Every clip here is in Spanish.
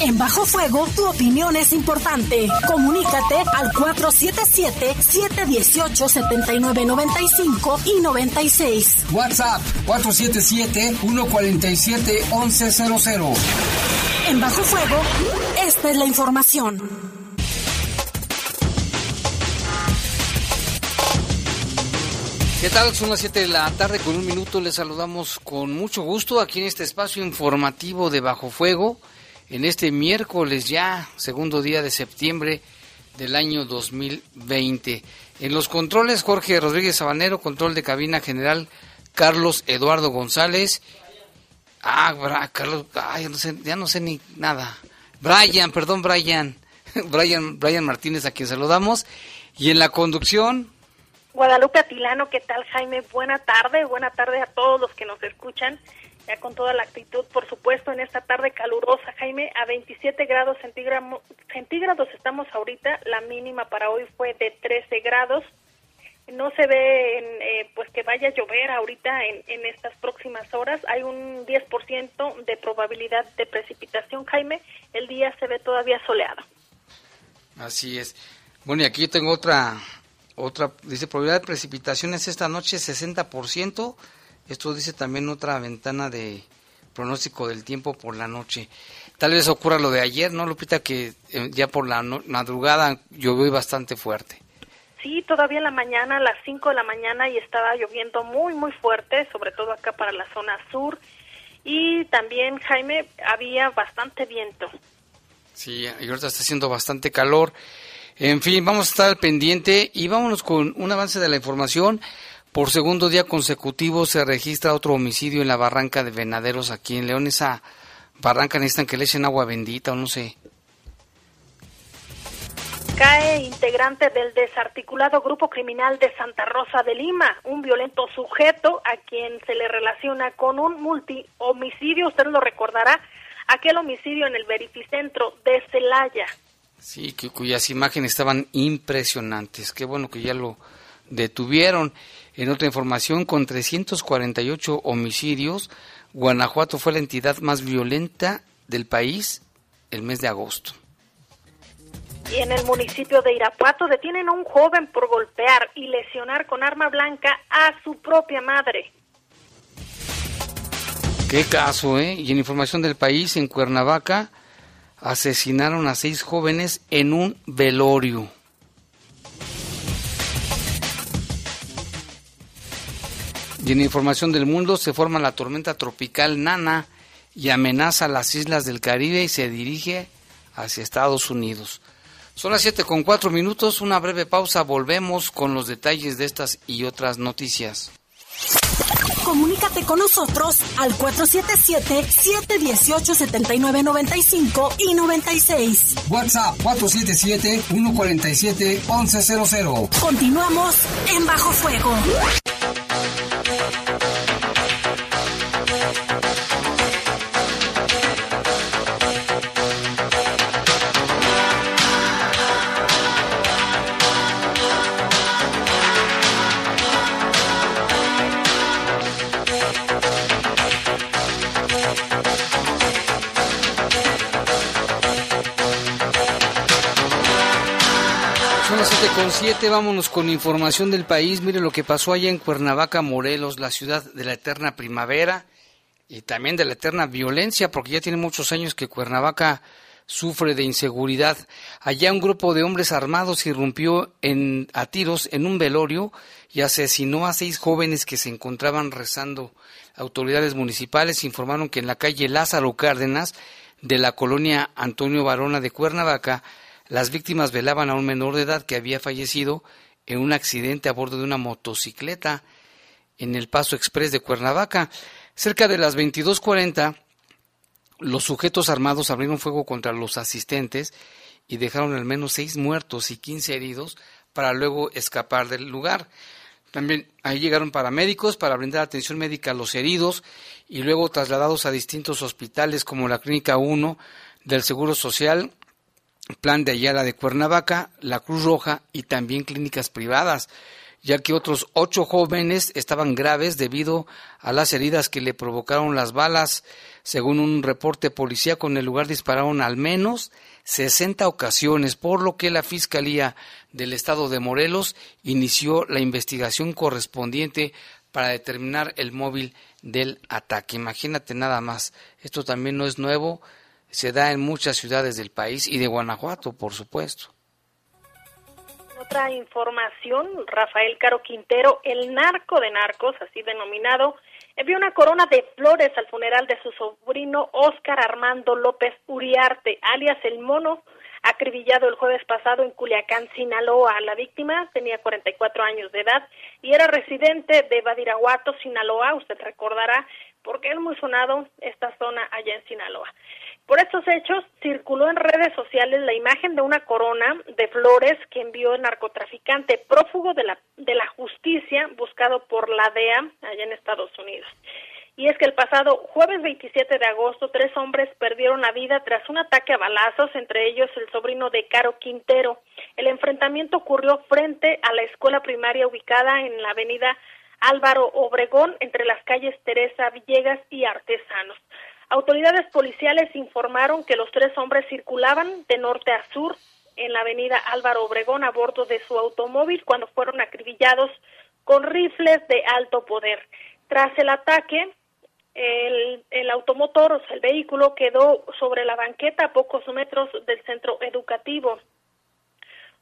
En Bajo Fuego, tu opinión es importante. Comunícate al 477-718-7995 y 96. WhatsApp 477-147-1100. En Bajo Fuego, esta es la información. ¿Qué tal? Son las 7 de la tarde con un minuto. Les saludamos con mucho gusto aquí en este espacio informativo de Bajo Fuego en este miércoles ya, segundo día de septiembre del año 2020. En los controles, Jorge Rodríguez Sabanero, control de cabina general, Carlos Eduardo González. Ah, Carlos, ya, no sé, ya no sé ni nada. Brian, perdón, Brian. Brian, Brian Martínez, a quien saludamos. Y en la conducción. Guadalupe Atilano, ¿qué tal, Jaime? Buena tarde, buena tarde a todos los que nos escuchan ya con toda la actitud, por supuesto, en esta tarde calurosa, Jaime, a 27 grados centígrados estamos ahorita, la mínima para hoy fue de 13 grados, no se ve eh, pues que vaya a llover ahorita en, en estas próximas horas, hay un 10% de probabilidad de precipitación, Jaime, el día se ve todavía soleado. Así es. Bueno, y aquí yo tengo otra, otra, dice probabilidad de precipitaciones esta noche 60%, esto dice también otra ventana de pronóstico del tiempo por la noche. Tal vez ocurra lo de ayer, ¿no, Lupita? Que eh, ya por la madrugada llovió bastante fuerte. Sí, todavía en la mañana, a las 5 de la mañana, y estaba lloviendo muy, muy fuerte, sobre todo acá para la zona sur. Y también, Jaime, había bastante viento. Sí, y ahorita está haciendo bastante calor. En fin, vamos a estar al pendiente y vámonos con un avance de la información. Por segundo día consecutivo se registra otro homicidio en la barranca de Venaderos aquí en León. Esa barranca necesitan que le echen agua bendita o no sé. Cae integrante del desarticulado grupo criminal de Santa Rosa de Lima, un violento sujeto a quien se le relaciona con un multi-homicidio, usted lo recordará, aquel homicidio en el verificentro de Celaya. Sí, cuyas imágenes estaban impresionantes. Qué bueno que ya lo detuvieron. En otra información, con 348 homicidios, Guanajuato fue la entidad más violenta del país el mes de agosto. Y en el municipio de Irapuato detienen a un joven por golpear y lesionar con arma blanca a su propia madre. Qué caso, ¿eh? Y en información del país, en Cuernavaca, asesinaron a seis jóvenes en un velorio. Y en información del mundo se forma la tormenta tropical Nana y amenaza las islas del Caribe y se dirige hacia Estados Unidos. Son las 7 con 4 minutos, una breve pausa, volvemos con los detalles de estas y otras noticias. Comunícate con nosotros al 477-718-7995 y 96. WhatsApp 477-147-1100. Continuamos en Bajo Fuego. Con siete, vámonos con información del país. Mire lo que pasó allá en Cuernavaca, Morelos, la ciudad de la eterna primavera y también de la eterna violencia, porque ya tiene muchos años que Cuernavaca sufre de inseguridad. Allá un grupo de hombres armados irrumpió en, a tiros en un velorio y asesinó a seis jóvenes que se encontraban rezando. Autoridades municipales informaron que en la calle Lázaro Cárdenas de la colonia Antonio Barona de Cuernavaca las víctimas velaban a un menor de edad que había fallecido en un accidente a bordo de una motocicleta en el Paso Express de Cuernavaca. Cerca de las 22:40, los sujetos armados abrieron fuego contra los asistentes y dejaron al menos seis muertos y 15 heridos para luego escapar del lugar. También ahí llegaron paramédicos para brindar atención médica a los heridos y luego trasladados a distintos hospitales como la Clínica 1 del Seguro Social, Plan de Ayala de Cuernavaca, la Cruz Roja y también clínicas privadas ya que otros ocho jóvenes estaban graves debido a las heridas que le provocaron las balas. Según un reporte policíaco, en el lugar dispararon al menos 60 ocasiones, por lo que la Fiscalía del Estado de Morelos inició la investigación correspondiente para determinar el móvil del ataque. Imagínate nada más, esto también no es nuevo, se da en muchas ciudades del país y de Guanajuato, por supuesto otra información, Rafael Caro Quintero, el narco de narcos, así denominado, envió una corona de flores al funeral de su sobrino Óscar Armando López Uriarte, alias El Mono, acribillado el jueves pasado en Culiacán, Sinaloa. La víctima tenía 44 años de edad y era residente de Badiraguato, Sinaloa, usted recordará, porque es muy sonado esta zona allá en Sinaloa. Por estos hechos, circuló en redes sociales la imagen de una corona de flores que envió el narcotraficante prófugo de la, de la justicia buscado por la DEA allá en Estados Unidos. Y es que el pasado jueves 27 de agosto, tres hombres perdieron la vida tras un ataque a balazos, entre ellos el sobrino de Caro Quintero. El enfrentamiento ocurrió frente a la escuela primaria ubicada en la avenida Álvaro Obregón, entre las calles Teresa Villegas y Artesanos. Autoridades policiales informaron que los tres hombres circulaban de norte a sur en la avenida Álvaro Obregón a bordo de su automóvil cuando fueron acribillados con rifles de alto poder. Tras el ataque, el, el automotor, o sea, el vehículo, quedó sobre la banqueta a pocos metros del centro educativo.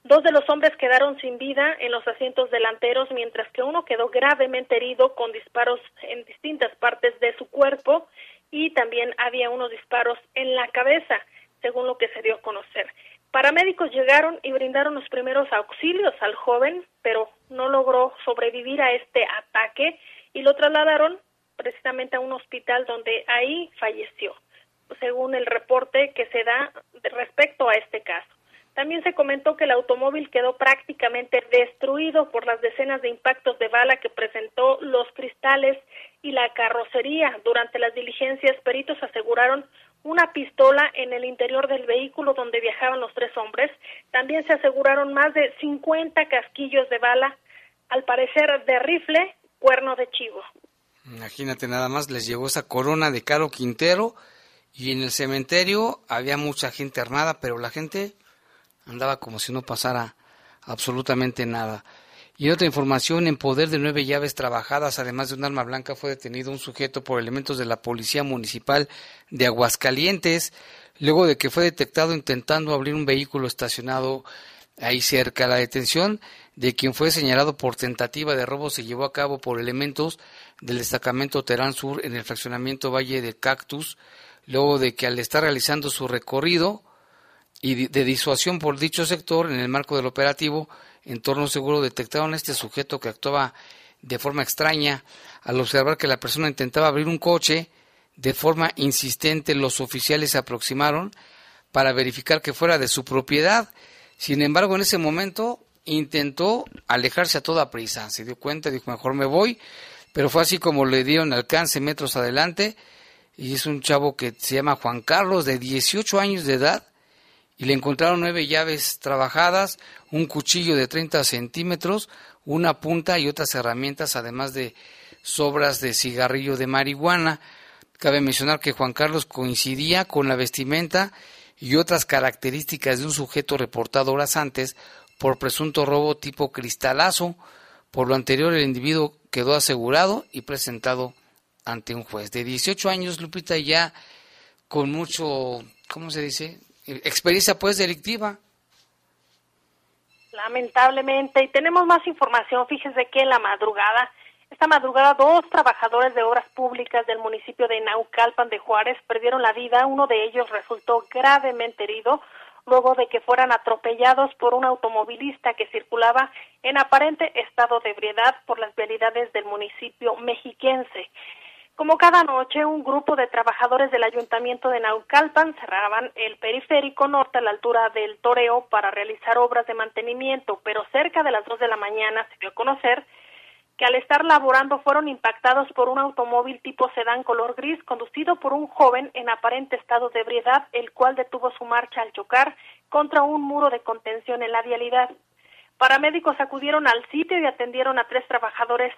Dos de los hombres quedaron sin vida en los asientos delanteros, mientras que uno quedó gravemente herido con disparos en distintas partes de su cuerpo y también había unos disparos en la cabeza, según lo que se dio a conocer. Paramédicos llegaron y brindaron los primeros auxilios al joven, pero no logró sobrevivir a este ataque y lo trasladaron precisamente a un hospital donde ahí falleció, según el reporte que se da respecto a este caso. También se comentó que el automóvil quedó prácticamente destruido por las decenas de impactos de bala que presentó los cristales y la carrocería. Durante las diligencias, peritos aseguraron una pistola en el interior del vehículo donde viajaban los tres hombres. También se aseguraron más de 50 casquillos de bala, al parecer de rifle, cuerno de chivo. Imagínate nada más, les llegó esa corona de Caro Quintero y en el cementerio había mucha gente armada, pero la gente andaba como si no pasara absolutamente nada. Y otra información, en poder de nueve llaves trabajadas, además de un arma blanca, fue detenido un sujeto por elementos de la Policía Municipal de Aguascalientes, luego de que fue detectado intentando abrir un vehículo estacionado ahí cerca. La detención de quien fue señalado por tentativa de robo se llevó a cabo por elementos del destacamento Terán Sur en el fraccionamiento Valle de Cactus, luego de que al estar realizando su recorrido, y de disuasión por dicho sector en el marco del operativo Entorno Seguro detectaron a este sujeto que actuaba de forma extraña al observar que la persona intentaba abrir un coche de forma insistente los oficiales se aproximaron para verificar que fuera de su propiedad. Sin embargo en ese momento intentó alejarse a toda prisa. Se dio cuenta dijo mejor me voy pero fue así como le dieron alcance metros adelante. Y es un chavo que se llama Juan Carlos de 18 años de edad y le encontraron nueve llaves trabajadas, un cuchillo de 30 centímetros, una punta y otras herramientas, además de sobras de cigarrillo de marihuana. Cabe mencionar que Juan Carlos coincidía con la vestimenta y otras características de un sujeto reportado horas antes por presunto robo tipo cristalazo. Por lo anterior, el individuo quedó asegurado y presentado ante un juez. De 18 años, Lupita, ya con mucho, ¿cómo se dice? Experiencia pues delictiva. Lamentablemente, y tenemos más información, fíjese que en la madrugada, esta madrugada dos trabajadores de obras públicas del municipio de Naucalpan de Juárez perdieron la vida, uno de ellos resultó gravemente herido luego de que fueran atropellados por un automovilista que circulaba en aparente estado de ebriedad por las vialidades del municipio mexiquense. Como cada noche, un grupo de trabajadores del ayuntamiento de Naucalpan cerraban el periférico norte a la altura del Toreo para realizar obras de mantenimiento, pero cerca de las dos de la mañana se dio a conocer que al estar laborando fueron impactados por un automóvil tipo sedán color gris conducido por un joven en aparente estado de ebriedad, el cual detuvo su marcha al chocar contra un muro de contención en la vialidad. Paramédicos acudieron al sitio y atendieron a tres trabajadores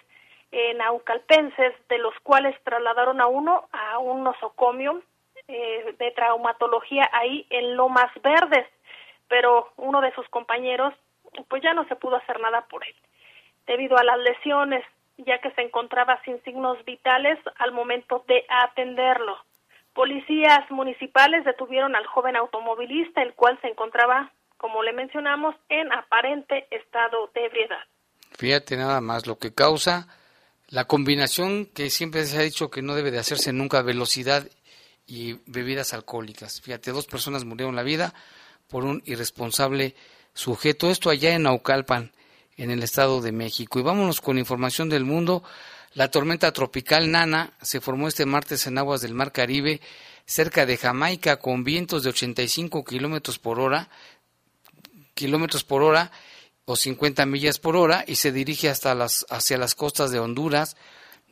naucalpenses, de los cuales trasladaron a uno a un nosocomio eh, de traumatología ahí en Lomas Verdes, pero uno de sus compañeros pues ya no se pudo hacer nada por él, debido a las lesiones, ya que se encontraba sin signos vitales al momento de atenderlo. Policías municipales detuvieron al joven automovilista, el cual se encontraba, como le mencionamos, en aparente estado de ebriedad. Fíjate nada más lo que causa la combinación que siempre se ha dicho que no debe de hacerse nunca, velocidad y bebidas alcohólicas. Fíjate, dos personas murieron la vida por un irresponsable sujeto. Esto allá en Naucalpan, en el Estado de México. Y vámonos con información del mundo. La tormenta tropical Nana se formó este martes en aguas del Mar Caribe, cerca de Jamaica, con vientos de 85 kilómetros por hora, kilómetros por hora o 50 millas por hora y se dirige hasta las, hacia las costas de Honduras,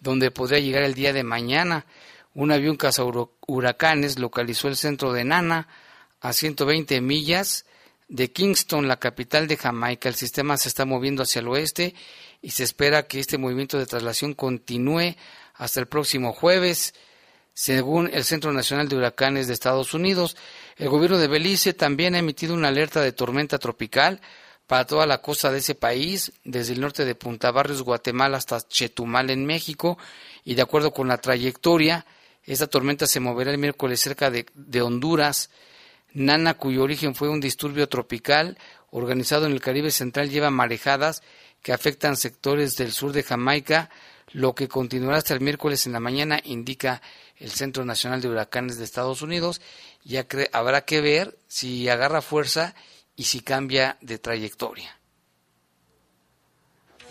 donde podría llegar el día de mañana. Un avión huracanes localizó el centro de Nana a 120 millas de Kingston, la capital de Jamaica. El sistema se está moviendo hacia el oeste y se espera que este movimiento de traslación continúe hasta el próximo jueves. Según el Centro Nacional de Huracanes de Estados Unidos, el gobierno de Belice también ha emitido una alerta de tormenta tropical para toda la costa de ese país, desde el norte de Punta Barrios, Guatemala, hasta Chetumal en México, y de acuerdo con la trayectoria, esta tormenta se moverá el miércoles cerca de, de Honduras. Nana, cuyo origen fue un disturbio tropical organizado en el Caribe Central, lleva marejadas que afectan sectores del sur de Jamaica, lo que continuará hasta el miércoles en la mañana, indica el Centro Nacional de Huracanes de Estados Unidos. Ya habrá que ver si agarra fuerza y si cambia de trayectoria.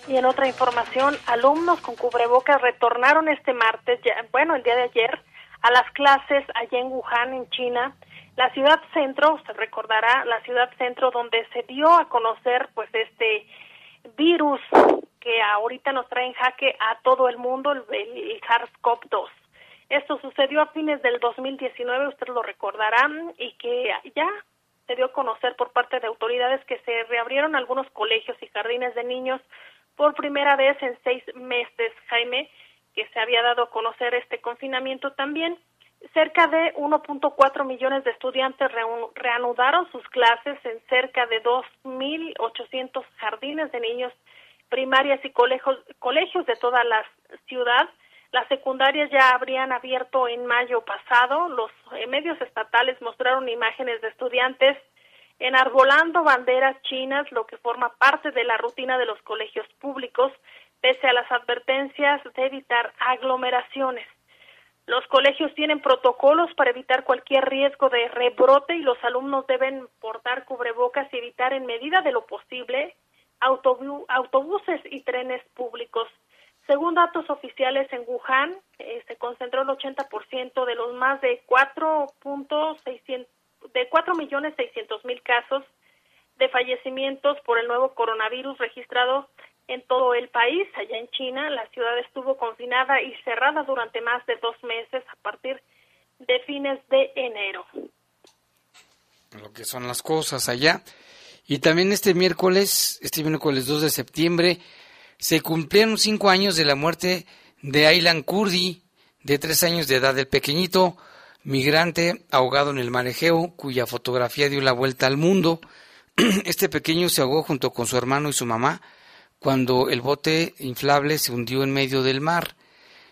Y en otra información, alumnos con cubrebocas retornaron este martes, bueno, el día de ayer, a las clases allá en Wuhan, en China, la ciudad centro, usted recordará, la ciudad centro donde se dio a conocer pues este virus que ahorita nos trae en jaque a todo el mundo, el, el SARS-CoV-2. Esto sucedió a fines del 2019, usted lo recordará, y que ya se dio a conocer por parte de autoridades que se reabrieron algunos colegios y jardines de niños por primera vez en seis meses, Jaime, que se había dado a conocer este confinamiento también. Cerca de 1.4 millones de estudiantes reanudaron sus clases en cerca de 2.800 jardines de niños primarias y colegios, colegios de toda la ciudad las secundarias ya habrían abierto en mayo pasado. Los eh, medios estatales mostraron imágenes de estudiantes enarbolando banderas chinas, lo que forma parte de la rutina de los colegios públicos, pese a las advertencias de evitar aglomeraciones. Los colegios tienen protocolos para evitar cualquier riesgo de rebrote y los alumnos deben portar cubrebocas y evitar en medida de lo posible autobuses y trenes públicos. Según datos oficiales en Wuhan, eh, se concentró el 80% de los más de 4.600 de 4 millones 600 mil casos de fallecimientos por el nuevo coronavirus registrado en todo el país. Allá en China, la ciudad estuvo confinada y cerrada durante más de dos meses a partir de fines de enero. Lo que son las cosas allá. Y también este miércoles, este miércoles 2 de septiembre, se cumplieron cinco años de la muerte de Aylan Kurdi, de tres años de edad, el pequeñito migrante ahogado en el mar cuya fotografía dio la vuelta al mundo. Este pequeño se ahogó junto con su hermano y su mamá cuando el bote inflable se hundió en medio del mar.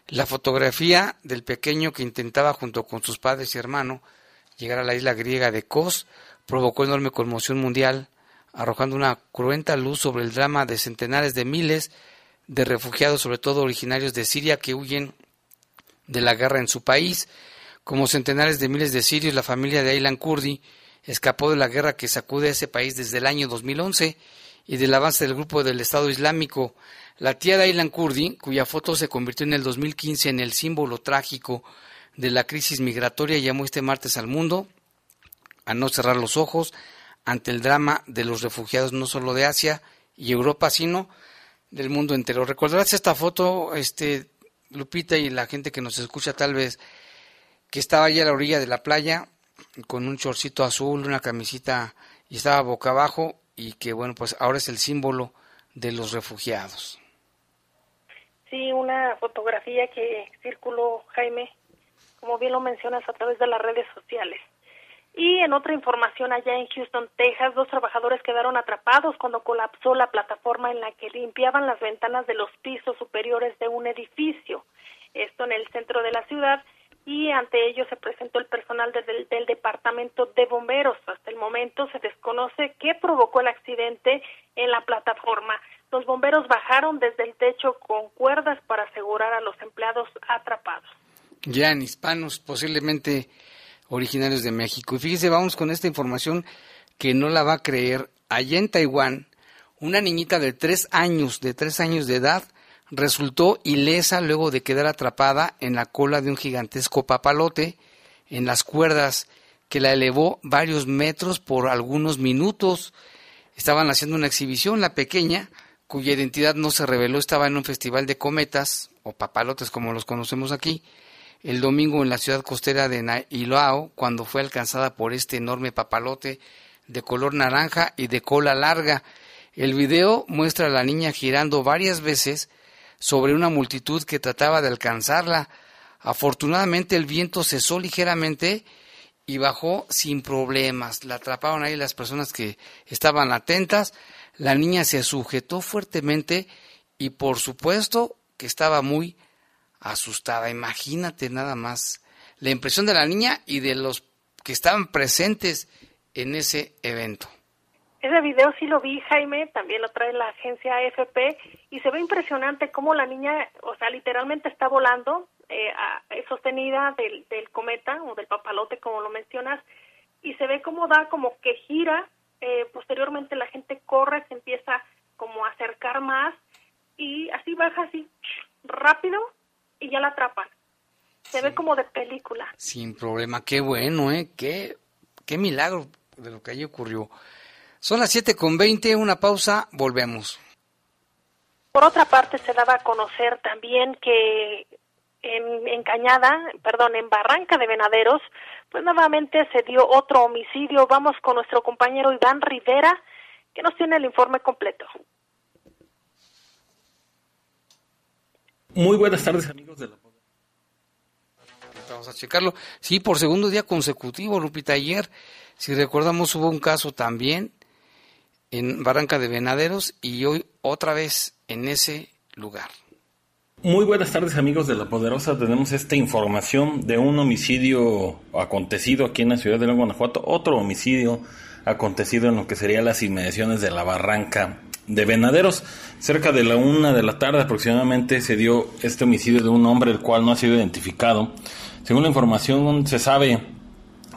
La fotografía del pequeño que intentaba junto con sus padres y hermano llegar a la isla griega de Kos provocó enorme conmoción mundial arrojando una cruenta luz sobre el drama de centenares de miles de refugiados, sobre todo originarios de Siria, que huyen de la guerra en su país. Como centenares de miles de sirios, la familia de Aylan Kurdi escapó de la guerra que sacude a ese país desde el año 2011 y del avance del grupo del Estado Islámico. La tía de Aylan Kurdi, cuya foto se convirtió en el 2015 en el símbolo trágico de la crisis migratoria, llamó este martes al mundo a no cerrar los ojos ante el drama de los refugiados no solo de Asia y Europa, sino del mundo entero. Recordarás esta foto, este Lupita y la gente que nos escucha tal vez que estaba allí a la orilla de la playa con un chorcito azul, una camisita y estaba boca abajo y que bueno, pues ahora es el símbolo de los refugiados. Sí, una fotografía que circuló, Jaime, como bien lo mencionas, a través de las redes sociales. Y en otra información, allá en Houston, Texas, dos trabajadores quedaron atrapados cuando colapsó la plataforma en la que limpiaban las ventanas de los pisos superiores de un edificio. Esto en el centro de la ciudad y ante ello se presentó el personal del, del, departamento de bomberos. Hasta el momento se desconoce qué provocó el accidente en la plataforma. Los bomberos bajaron desde el techo con cuerdas para asegurar a los empleados atrapados. Ya en hispanos, posiblemente originarios de México. Y fíjese, vamos con esta información que no la va a creer. Allá en Taiwán, una niñita de tres años, de tres años de edad, resultó ilesa luego de quedar atrapada en la cola de un gigantesco papalote en las cuerdas que la elevó varios metros por algunos minutos. Estaban haciendo una exhibición, la pequeña, cuya identidad no se reveló, estaba en un festival de cometas, o papalotes como los conocemos aquí, el domingo en la ciudad costera de Nailoao, cuando fue alcanzada por este enorme papalote de color naranja y de cola larga. El video muestra a la niña girando varias veces sobre una multitud que trataba de alcanzarla. Afortunadamente el viento cesó ligeramente y bajó sin problemas. La atraparon ahí las personas que estaban atentas. La niña se sujetó fuertemente y por supuesto que estaba muy asustada. Imagínate nada más la impresión de la niña y de los que estaban presentes en ese evento. Ese video sí lo vi, Jaime, también lo trae la agencia AFP y se ve impresionante cómo la niña, o sea, literalmente está volando, eh, sostenida del, cometa o del papalote, como lo mencionas, y se ve cómo da como que gira, eh, posteriormente la gente corre, se empieza como a acercar más y así baja así rápido y ya la atrapan. Se ve como de película. Sin problema, qué bueno, ¿eh? Qué, qué milagro de lo que allí ocurrió. Son las 7 con 20, una pausa, volvemos. Por otra parte, se daba a conocer también que en, en Cañada, perdón, en Barranca de Venaderos, pues nuevamente se dio otro homicidio. Vamos con nuestro compañero Iván Rivera, que nos tiene el informe completo. Muy buenas tardes, amigos de la Vamos a checarlo. Sí, por segundo día consecutivo, Lupita. Ayer, si recordamos, hubo un caso también en Barranca de Venaderos y hoy otra vez en ese lugar. Muy buenas tardes amigos de La Poderosa, tenemos esta información de un homicidio acontecido aquí en la ciudad de León, Guanajuato, otro homicidio acontecido en lo que serían las inmediaciones de la Barranca de Venaderos. Cerca de la una de la tarde aproximadamente se dio este homicidio de un hombre el cual no ha sido identificado. Según la información se sabe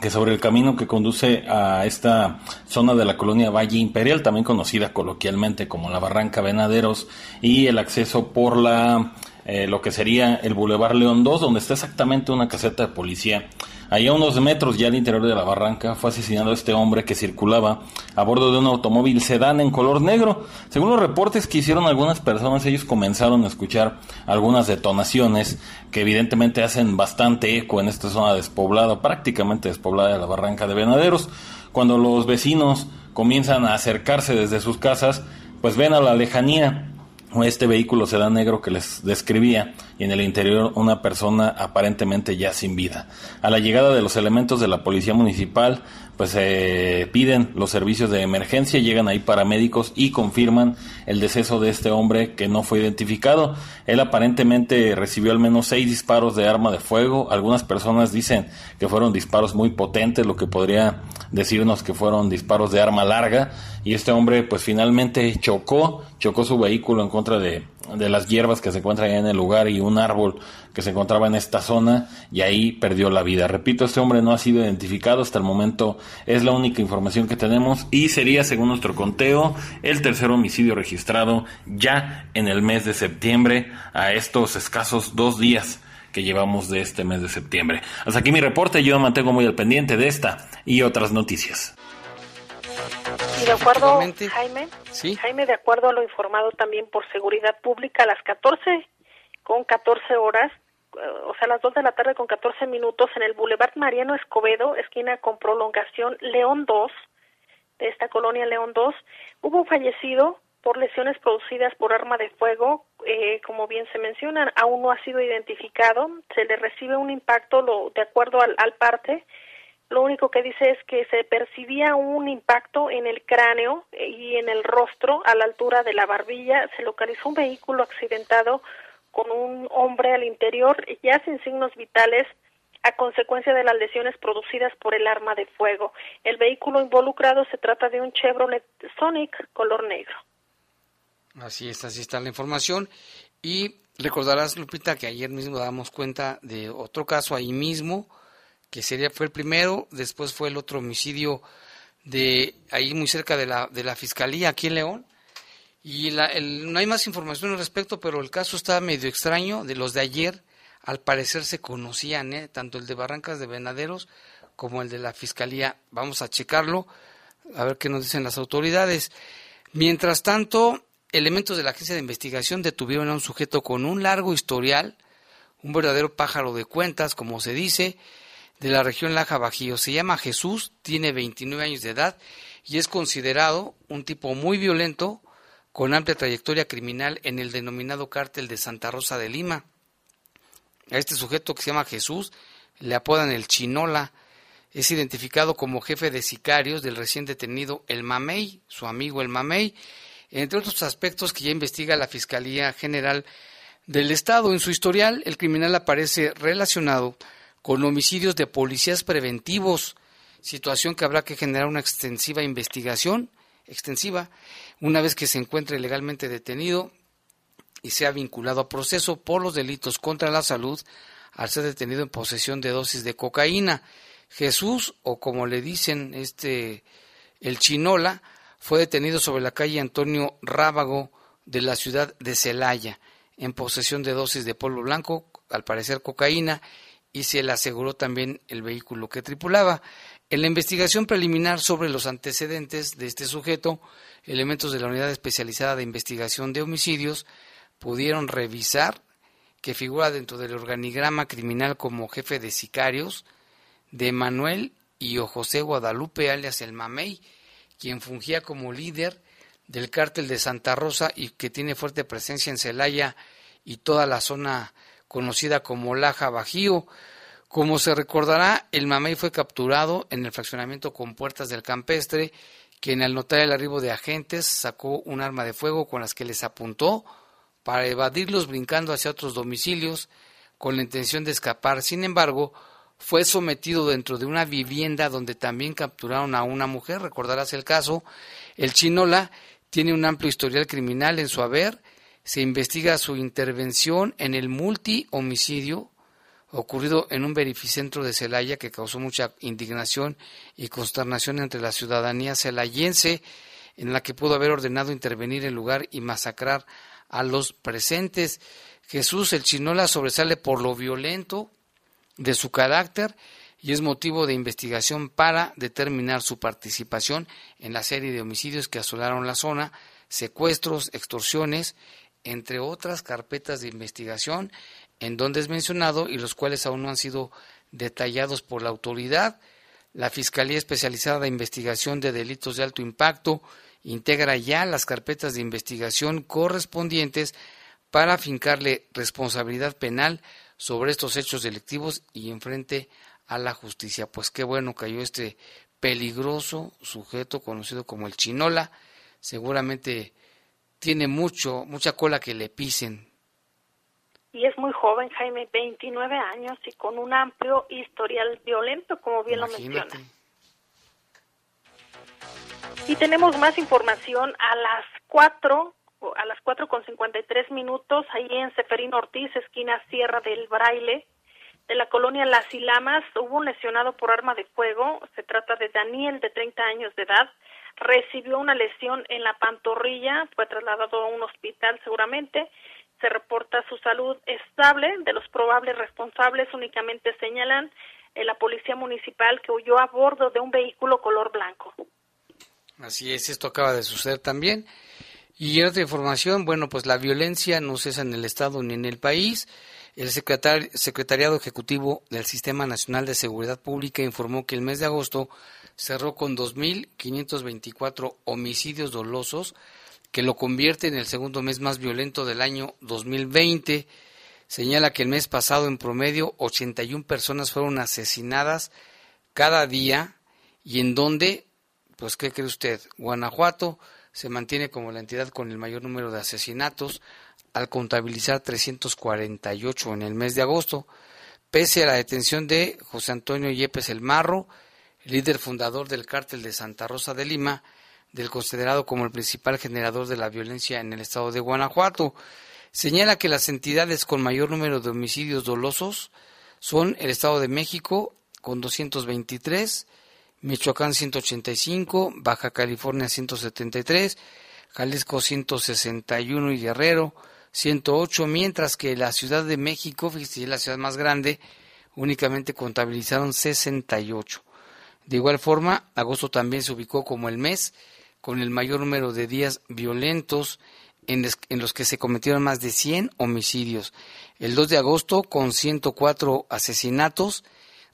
que sobre el camino que conduce a esta zona de la colonia Valle Imperial, también conocida coloquialmente como la Barranca Venaderos, y el acceso por la eh, lo que sería el Boulevard León 2, donde está exactamente una caseta de policía. Allá a unos metros ya al interior de la barranca fue asesinado este hombre que circulaba a bordo de un automóvil sedán en color negro. Según los reportes que hicieron algunas personas, ellos comenzaron a escuchar algunas detonaciones que evidentemente hacen bastante eco en esta zona despoblada, prácticamente despoblada de la barranca de Venaderos. Cuando los vecinos comienzan a acercarse desde sus casas, pues ven a la lejanía este vehículo sedán negro que les describía y en el interior una persona aparentemente ya sin vida. A la llegada de los elementos de la policía municipal, pues eh, piden los servicios de emergencia, llegan ahí paramédicos y confirman el deceso de este hombre que no fue identificado. Él aparentemente recibió al menos seis disparos de arma de fuego. Algunas personas dicen que fueron disparos muy potentes, lo que podría decirnos que fueron disparos de arma larga. Y este hombre pues finalmente chocó, chocó su vehículo en contra de de las hierbas que se encuentran en el lugar y un árbol que se encontraba en esta zona y ahí perdió la vida. Repito, este hombre no ha sido identificado hasta el momento, es la única información que tenemos y sería, según nuestro conteo, el tercer homicidio registrado ya en el mes de septiembre a estos escasos dos días que llevamos de este mes de septiembre. Hasta aquí mi reporte, yo mantengo muy al pendiente de esta y otras noticias. Y de acuerdo, Jaime, Jaime, de acuerdo a lo informado también por Seguridad Pública, a las 14 con 14 horas, eh, o sea, a las 2 de la tarde con 14 minutos, en el Boulevard Mariano Escobedo, esquina con prolongación León 2, de esta colonia León 2, hubo fallecido por lesiones producidas por arma de fuego, eh, como bien se menciona, aún no ha sido identificado, se le recibe un impacto, lo, de acuerdo al, al parte, lo único que dice es que se percibía un impacto en el cráneo y en el rostro a la altura de la barbilla. Se localizó un vehículo accidentado con un hombre al interior ya sin signos vitales a consecuencia de las lesiones producidas por el arma de fuego. El vehículo involucrado se trata de un Chevrolet Sonic color negro. Así es, así está la información. Y recordarás, Lupita, que ayer mismo damos cuenta de otro caso ahí mismo que sería fue el primero, después fue el otro homicidio de ahí muy cerca de la, de la fiscalía aquí en León. Y la, no hay más información al respecto, pero el caso está medio extraño. De los de ayer, al parecer se conocían, ¿eh? tanto el de Barrancas de Venaderos como el de la fiscalía. Vamos a checarlo, a ver qué nos dicen las autoridades. Mientras tanto, elementos de la agencia de investigación detuvieron a un sujeto con un largo historial, un verdadero pájaro de cuentas, como se dice, de la región Laja Bajío. Se llama Jesús, tiene 29 años de edad y es considerado un tipo muy violento con amplia trayectoria criminal en el denominado cártel de Santa Rosa de Lima. A este sujeto que se llama Jesús le apodan el Chinola. Es identificado como jefe de sicarios del recién detenido El Mamey, su amigo El Mamey, entre otros aspectos que ya investiga la Fiscalía General del Estado. En su historial, el criminal aparece relacionado con homicidios de policías preventivos, situación que habrá que generar una extensiva investigación, extensiva, una vez que se encuentre legalmente detenido y sea vinculado a proceso por los delitos contra la salud al ser detenido en posesión de dosis de cocaína. Jesús, o como le dicen este el Chinola, fue detenido sobre la calle Antonio Rábago de la ciudad de Celaya, en posesión de dosis de polvo blanco, al parecer cocaína, y se le aseguró también el vehículo que tripulaba. En la investigación preliminar sobre los antecedentes de este sujeto, elementos de la Unidad Especializada de Investigación de Homicidios pudieron revisar que figura dentro del organigrama criminal como jefe de sicarios de Manuel y José Guadalupe alias el Mamey, quien fungía como líder del cártel de Santa Rosa y que tiene fuerte presencia en Celaya y toda la zona conocida como Laja Bajío. Como se recordará, el mamey fue capturado en el fraccionamiento con puertas del campestre, quien al notar el arribo de agentes sacó un arma de fuego con las que les apuntó para evadirlos brincando hacia otros domicilios con la intención de escapar. Sin embargo, fue sometido dentro de una vivienda donde también capturaron a una mujer. Recordarás el caso. El Chinola tiene un amplio historial criminal en su haber se investiga su intervención en el multi-homicidio ocurrido en un verificentro de Celaya que causó mucha indignación y consternación entre la ciudadanía celayense, en la que pudo haber ordenado intervenir el lugar y masacrar a los presentes. Jesús el Chinola sobresale por lo violento de su carácter y es motivo de investigación para determinar su participación en la serie de homicidios que asolaron la zona, secuestros, extorsiones entre otras carpetas de investigación en donde es mencionado y los cuales aún no han sido detallados por la autoridad. La Fiscalía Especializada de Investigación de Delitos de Alto Impacto integra ya las carpetas de investigación correspondientes para afincarle responsabilidad penal sobre estos hechos delictivos y enfrente a la justicia. Pues qué bueno cayó este peligroso sujeto conocido como el Chinola, seguramente tiene mucho, mucha cola que le pisen. Y es muy joven, Jaime, 29 años y con un amplio historial violento, como bien lo menciona. Y tenemos más información a las 4 a las 4 con 53 minutos, ahí en Seferino Ortiz, esquina Sierra del Braille, de la colonia Las Ilamas, hubo un lesionado por arma de fuego. Se trata de Daniel, de 30 años de edad. Recibió una lesión en la pantorrilla, fue trasladado a un hospital seguramente. Se reporta su salud estable. De los probables responsables únicamente señalan eh, la policía municipal que huyó a bordo de un vehículo color blanco. Así es, esto acaba de suceder también. Y otra información, bueno, pues la violencia no cesa en el Estado ni en el país. El Secretariado Ejecutivo del Sistema Nacional de Seguridad Pública informó que el mes de agosto cerró con 2.524 homicidios dolosos, que lo convierte en el segundo mes más violento del año 2020. Señala que el mes pasado, en promedio, 81 personas fueron asesinadas cada día y en donde, pues, ¿qué cree usted? Guanajuato se mantiene como la entidad con el mayor número de asesinatos, al contabilizar 348 en el mes de agosto, pese a la detención de José Antonio Yepes El Marro, líder fundador del cártel de Santa Rosa de Lima, del considerado como el principal generador de la violencia en el estado de Guanajuato. Señala que las entidades con mayor número de homicidios dolosos son el Estado de México con 223, Michoacán 185, Baja California 173, Jalisco 161 y Guerrero 108, mientras que la Ciudad de México, fíjese, es la ciudad más grande, únicamente contabilizaron 68. De igual forma, agosto también se ubicó como el mes con el mayor número de días violentos en, los que se cometieron más de 100 homicidios. El 2 de agosto con 104 asesinatos,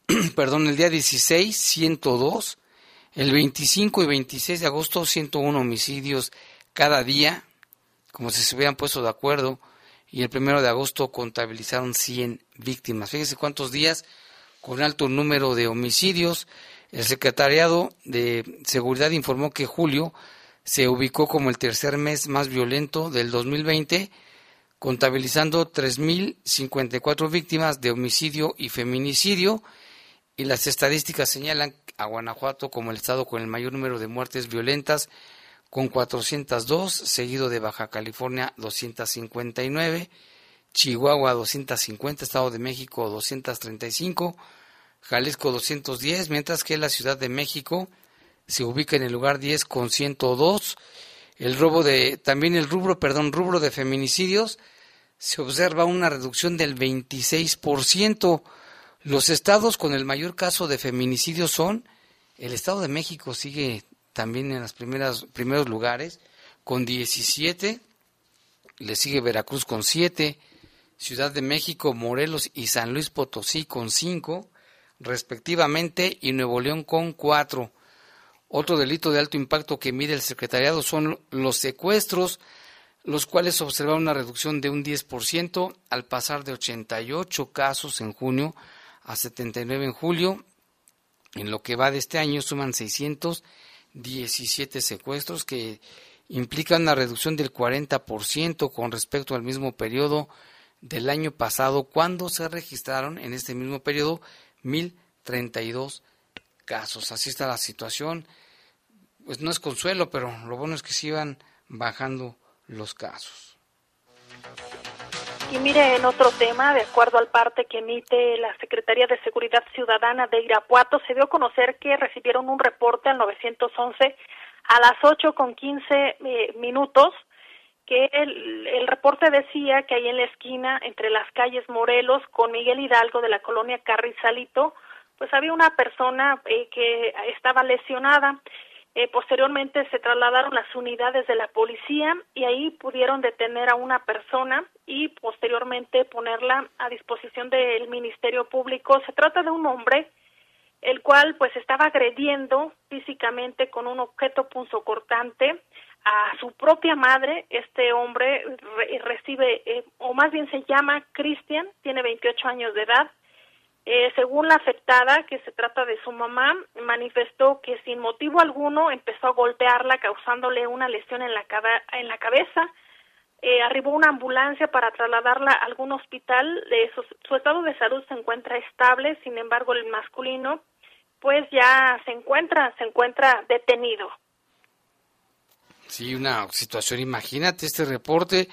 perdón, el día 16 102, el 25 y 26 de agosto 101 homicidios cada día, como si se hubieran puesto de acuerdo, y el primero de agosto contabilizaron 100 víctimas. Fíjense cuántos días con alto número de homicidios. El Secretariado de Seguridad informó que julio se ubicó como el tercer mes más violento del 2020, contabilizando 3.054 víctimas de homicidio y feminicidio, y las estadísticas señalan a Guanajuato como el estado con el mayor número de muertes violentas con 402, seguido de Baja California 259, Chihuahua 250, Estado de México 235, Jalisco 210, mientras que la Ciudad de México se ubica en el lugar 10 con 102. El robo de también el rubro, perdón, rubro de feminicidios se observa una reducción del 26%. Los estados con el mayor caso de feminicidios son el Estado de México sigue también en los primeros lugares, con 17, le sigue Veracruz con 7, Ciudad de México, Morelos y San Luis Potosí con 5, respectivamente, y Nuevo León con 4. Otro delito de alto impacto que mide el secretariado son los secuestros, los cuales observan una reducción de un 10% al pasar de 88 casos en junio a 79 en julio. En lo que va de este año suman 600 17 secuestros que implican una reducción del 40% con respecto al mismo periodo del año pasado, cuando se registraron en este mismo periodo 1.032 casos. Así está la situación. Pues no es consuelo, pero lo bueno es que se iban bajando los casos. Y mire, en otro tema, de acuerdo al parte que emite la Secretaría de Seguridad Ciudadana de Irapuato, se dio a conocer que recibieron un reporte al 911 a las 8 con 15 eh, minutos, que el, el, reporte decía que ahí en la esquina, entre las calles Morelos con Miguel Hidalgo de la colonia Carrizalito, pues había una persona eh, que estaba lesionada. Eh, posteriormente se trasladaron las unidades de la policía y ahí pudieron detener a una persona y posteriormente ponerla a disposición del Ministerio Público. Se trata de un hombre el cual pues estaba agrediendo físicamente con un objeto punzocortante a su propia madre. Este hombre recibe, eh, o más bien se llama Cristian, tiene 28 años de edad, eh, según la afectada, que se trata de su mamá, manifestó que sin motivo alguno empezó a golpearla, causándole una lesión en la, en la cabeza. Eh, arribó una ambulancia para trasladarla a algún hospital. su, su estado de salud se encuentra estable, sin embargo, el masculino, pues ya se encuentra, se encuentra detenido. Sí, una situación, imagínate este reporte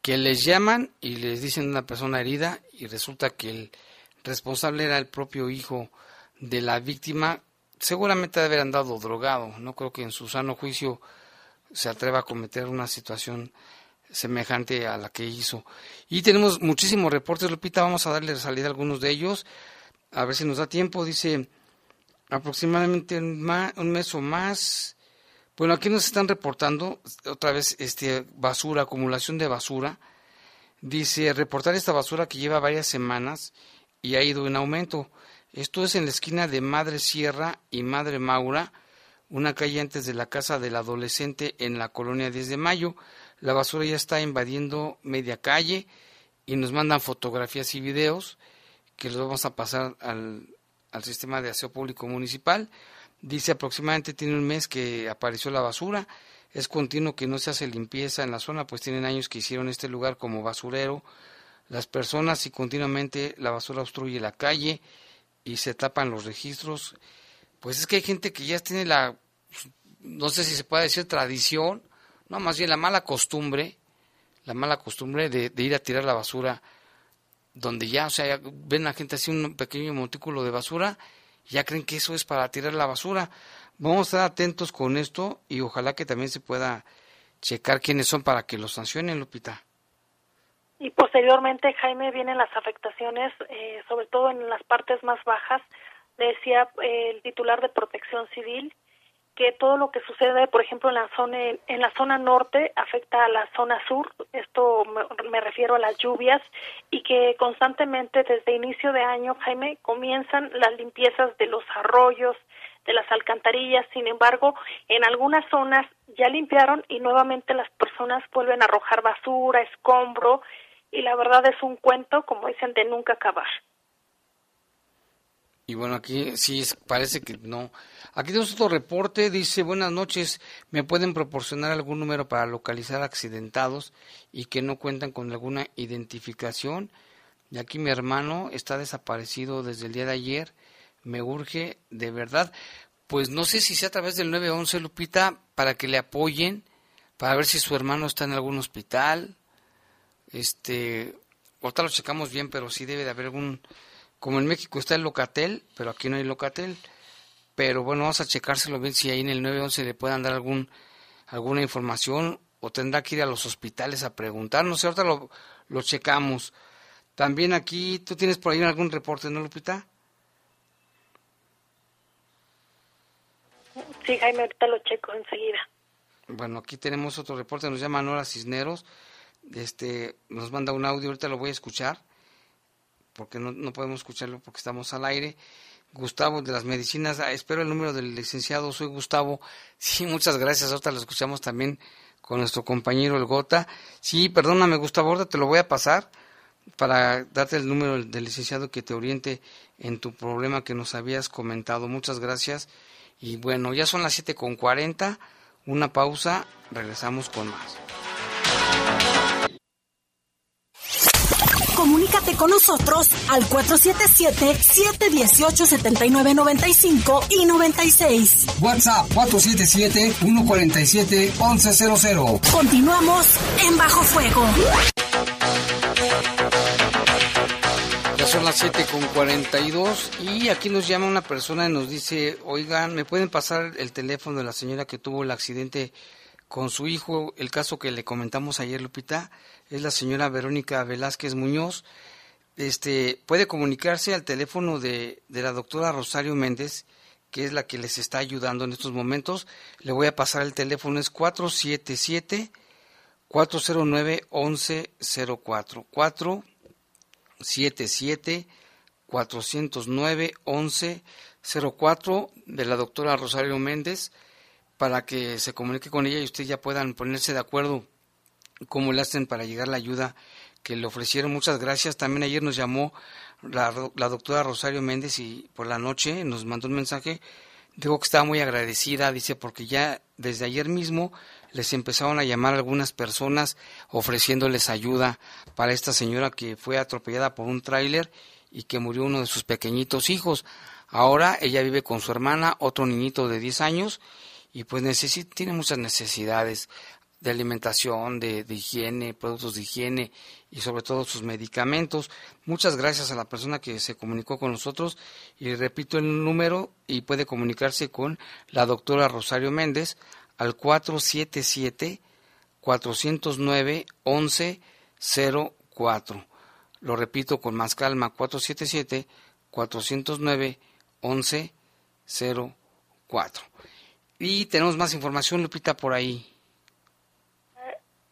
que les llaman y les dicen una persona herida y resulta que el responsable era el propio hijo de la víctima, seguramente debe haber andado drogado, no creo que en su sano juicio se atreva a cometer una situación semejante a la que hizo. Y tenemos muchísimos reportes, Lupita, vamos a darle salida a algunos de ellos, a ver si nos da tiempo, dice aproximadamente un mes o más bueno, aquí nos están reportando otra vez este basura, acumulación de basura. Dice reportar esta basura que lleva varias semanas y ha ido en aumento. Esto es en la esquina de Madre Sierra y Madre Maura, una calle antes de la casa del adolescente en la colonia 10 de Mayo. La basura ya está invadiendo media calle y nos mandan fotografías y videos que los vamos a pasar al, al sistema de aseo público municipal. Dice aproximadamente tiene un mes que apareció la basura. Es continuo que no se hace limpieza en la zona, pues tienen años que hicieron este lugar como basurero. Las personas y continuamente la basura obstruye la calle y se tapan los registros. Pues es que hay gente que ya tiene la, no sé si se puede decir tradición, no, más bien la mala costumbre, la mala costumbre de, ir a tirar la basura donde ya, o sea, ven a la gente así un pequeño montículo de basura ya creen que eso es para tirar la basura. Vamos a estar atentos con esto y ojalá que también se pueda checar quiénes son para que los sancionen, Lupita. Y posteriormente, Jaime, vienen las afectaciones, eh, sobre todo en las partes más bajas, decía eh, el titular de Protección Civil, que todo lo que sucede, por ejemplo, en la zona en la zona norte afecta a la zona sur. Esto me, refiero a las lluvias y que constantemente desde inicio de año, Jaime, comienzan las limpiezas de los arroyos, de las alcantarillas. Sin embargo, en algunas zonas ya limpiaron y nuevamente las personas vuelven a arrojar basura, escombro y la verdad es un cuento, como dicen, de nunca acabar. Y bueno, aquí sí parece que no. Aquí tenemos otro reporte, dice, buenas noches, ¿me pueden proporcionar algún número para localizar accidentados y que no cuentan con alguna identificación? Y aquí mi hermano está desaparecido desde el día de ayer, me urge de verdad. Pues no sé si sea a través del 911, Lupita, para que le apoyen, para ver si su hermano está en algún hospital. Este, ahorita lo checamos bien, pero sí debe de haber algún como en México está el Locatel, pero aquí no hay Locatel. Pero bueno, vamos a checárselo bien si ahí en el 911 le puedan dar algún, alguna información o tendrá que ir a los hospitales a preguntar. No sé, ahorita lo, lo checamos. También aquí, ¿tú tienes por ahí algún reporte, no, Lupita? Sí, Jaime, ahorita lo checo enseguida. Bueno, aquí tenemos otro reporte, nos llama Nora Cisneros, este, nos manda un audio, ahorita lo voy a escuchar porque no, no podemos escucharlo porque estamos al aire. Gustavo de las medicinas, ah, espero el número del licenciado, soy Gustavo. Sí, muchas gracias, ahorita lo escuchamos también con nuestro compañero el Gota. Sí, perdóname Gustavo, ahorita te lo voy a pasar para darte el número del licenciado que te oriente en tu problema que nos habías comentado. Muchas gracias. Y bueno, ya son las siete con cuarenta, una pausa, regresamos con más. Comunícate con nosotros al 477-718-7995 y 96. WhatsApp 477-147-1100. Continuamos en Bajo Fuego. Ya son las 7 con 42 y aquí nos llama una persona y nos dice, oigan, ¿me pueden pasar el teléfono de la señora que tuvo el accidente con su hijo? El caso que le comentamos ayer, Lupita es la señora Verónica Velázquez Muñoz. Este, puede comunicarse al teléfono de, de la doctora Rosario Méndez, que es la que les está ayudando en estos momentos. Le voy a pasar el teléfono, es 477 409 1104 477 409 1104 de la doctora Rosario Méndez para que se comunique con ella y ustedes ya puedan ponerse de acuerdo cómo le hacen para llegar la ayuda que le ofrecieron. Muchas gracias. También ayer nos llamó la, doctora Rosario Méndez y por la noche nos mandó un mensaje. Digo que estaba muy agradecida, dice, porque ya desde ayer mismo les empezaron a llamar algunas personas ofreciéndoles ayuda para esta señora que fue atropellada por un tráiler y que murió uno de sus pequeñitos hijos. Ahora ella vive con su hermana, otro niñito de 10 años, y pues necesita, tiene muchas necesidades de alimentación, de, de, higiene, productos de higiene y sobre todo sus medicamentos. Muchas gracias a la persona que se comunicó con nosotros y repito el número y puede comunicarse con la doctora Rosario Méndez al 477 409 1104. Lo repito con más calma, 477 409 1104. Y tenemos más información, Lupita, por ahí.